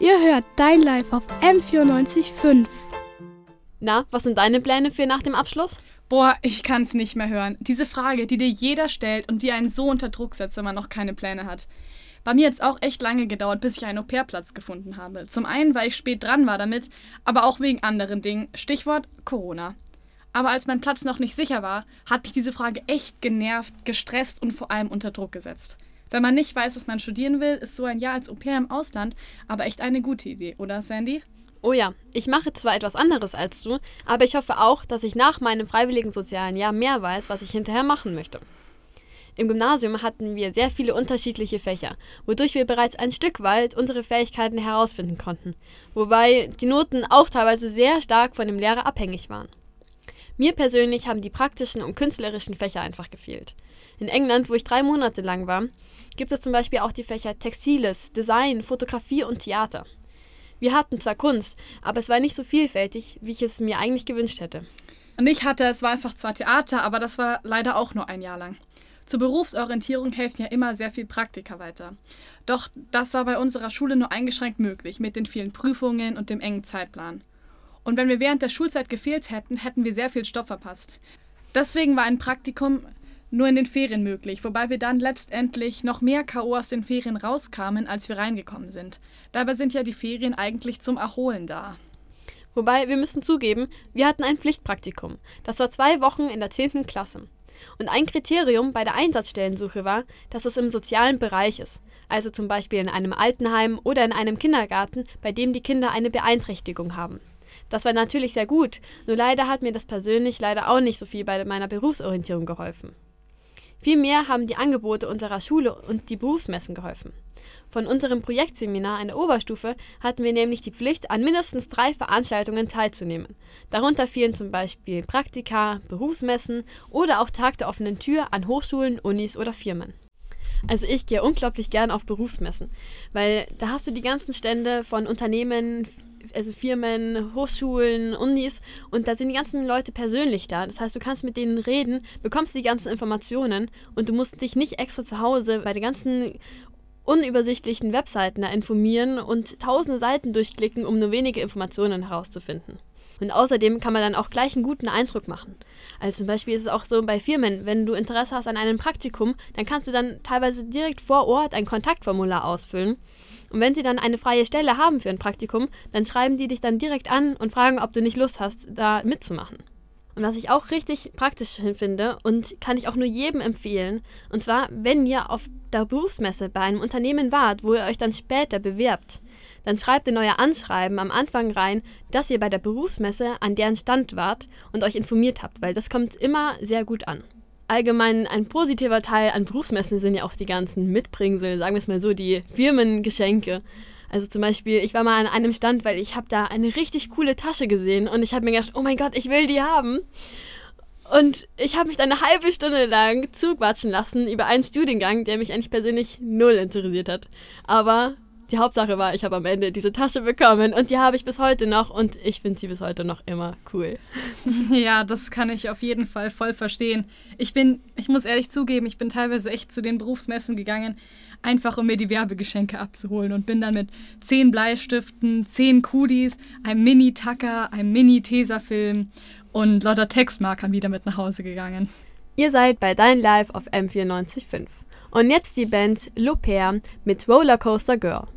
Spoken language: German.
Ihr hört Dein Live auf M94.5. Na, was sind deine Pläne für nach dem Abschluss? Boah, ich kann's nicht mehr hören. Diese Frage, die dir jeder stellt und die einen so unter Druck setzt, wenn man noch keine Pläne hat. Bei mir hat es auch echt lange gedauert, bis ich einen Au-pair-Platz gefunden habe. Zum einen, weil ich spät dran war damit, aber auch wegen anderen Dingen. Stichwort Corona. Aber als mein Platz noch nicht sicher war, hat mich diese Frage echt genervt, gestresst und vor allem unter Druck gesetzt. Wenn man nicht weiß, was man studieren will, ist so ein Jahr als Au-pair im Ausland aber echt eine gute Idee, oder Sandy? Oh ja, ich mache zwar etwas anderes als du, aber ich hoffe auch, dass ich nach meinem freiwilligen sozialen Jahr mehr weiß, was ich hinterher machen möchte. Im Gymnasium hatten wir sehr viele unterschiedliche Fächer, wodurch wir bereits ein Stück weit unsere Fähigkeiten herausfinden konnten, wobei die Noten auch teilweise sehr stark von dem Lehrer abhängig waren. Mir persönlich haben die praktischen und künstlerischen Fächer einfach gefehlt. In England, wo ich drei Monate lang war, gibt es zum Beispiel auch die Fächer Textiles, Design, Fotografie und Theater. Wir hatten zwar Kunst, aber es war nicht so vielfältig, wie ich es mir eigentlich gewünscht hätte. Und ich hatte, es war einfach zwar Theater, aber das war leider auch nur ein Jahr lang. Zur Berufsorientierung helfen ja immer sehr viel Praktika weiter. Doch das war bei unserer Schule nur eingeschränkt möglich, mit den vielen Prüfungen und dem engen Zeitplan. Und wenn wir während der Schulzeit gefehlt hätten, hätten wir sehr viel Stoff verpasst. Deswegen war ein Praktikum nur in den Ferien möglich, wobei wir dann letztendlich noch mehr K.O. aus den Ferien rauskamen, als wir reingekommen sind. Dabei sind ja die Ferien eigentlich zum Erholen da. Wobei, wir müssen zugeben, wir hatten ein Pflichtpraktikum. Das war zwei Wochen in der 10. Klasse. Und ein Kriterium bei der Einsatzstellensuche war, dass es im sozialen Bereich ist. Also zum Beispiel in einem Altenheim oder in einem Kindergarten, bei dem die Kinder eine Beeinträchtigung haben. Das war natürlich sehr gut, nur leider hat mir das persönlich leider auch nicht so viel bei meiner Berufsorientierung geholfen. Vielmehr haben die Angebote unserer Schule und die Berufsmessen geholfen. Von unserem Projektseminar in der Oberstufe hatten wir nämlich die Pflicht, an mindestens drei Veranstaltungen teilzunehmen. Darunter fielen zum Beispiel Praktika, Berufsmessen oder auch Tag der offenen Tür an Hochschulen, Unis oder Firmen. Also ich gehe unglaublich gern auf Berufsmessen, weil da hast du die ganzen Stände von Unternehmen, also Firmen, Hochschulen, Unis und da sind die ganzen Leute persönlich da. Das heißt, du kannst mit denen reden, bekommst die ganzen Informationen und du musst dich nicht extra zu Hause bei den ganzen unübersichtlichen Webseiten da informieren und tausende Seiten durchklicken, um nur wenige Informationen herauszufinden. Und außerdem kann man dann auch gleich einen guten Eindruck machen. Also zum Beispiel ist es auch so bei Firmen, wenn du Interesse hast an einem Praktikum, dann kannst du dann teilweise direkt vor Ort ein Kontaktformular ausfüllen und wenn sie dann eine freie Stelle haben für ein Praktikum, dann schreiben die dich dann direkt an und fragen, ob du nicht Lust hast, da mitzumachen. Und was ich auch richtig praktisch finde und kann ich auch nur jedem empfehlen, und zwar, wenn ihr auf der Berufsmesse bei einem Unternehmen wart, wo ihr euch dann später bewerbt, dann schreibt in euer Anschreiben am Anfang rein, dass ihr bei der Berufsmesse an deren Stand wart und euch informiert habt, weil das kommt immer sehr gut an allgemein ein positiver Teil an Berufsmessen sind ja auch die ganzen Mitbringsel, sagen wir es mal so, die Firmengeschenke. Also zum Beispiel, ich war mal an einem Stand, weil ich habe da eine richtig coole Tasche gesehen und ich habe mir gedacht, oh mein Gott, ich will die haben. Und ich habe mich dann eine halbe Stunde lang zuquatschen lassen über einen Studiengang, der mich eigentlich persönlich null interessiert hat. Aber die Hauptsache war, ich habe am Ende diese Tasche bekommen und die habe ich bis heute noch und ich finde sie bis heute noch immer cool. Ja, das kann ich auf jeden Fall voll verstehen. Ich bin, ich muss ehrlich zugeben, ich bin teilweise echt zu den Berufsmessen gegangen, einfach um mir die Werbegeschenke abzuholen und bin dann mit zehn Bleistiften, zehn Kudis, einem Mini-Tacker, einem Mini-Tesafilm und lauter Textmarkern wieder mit nach Hause gegangen. Ihr seid bei Dein Live auf M94.5. Und jetzt die Band L'Au mit Rollercoaster Girl.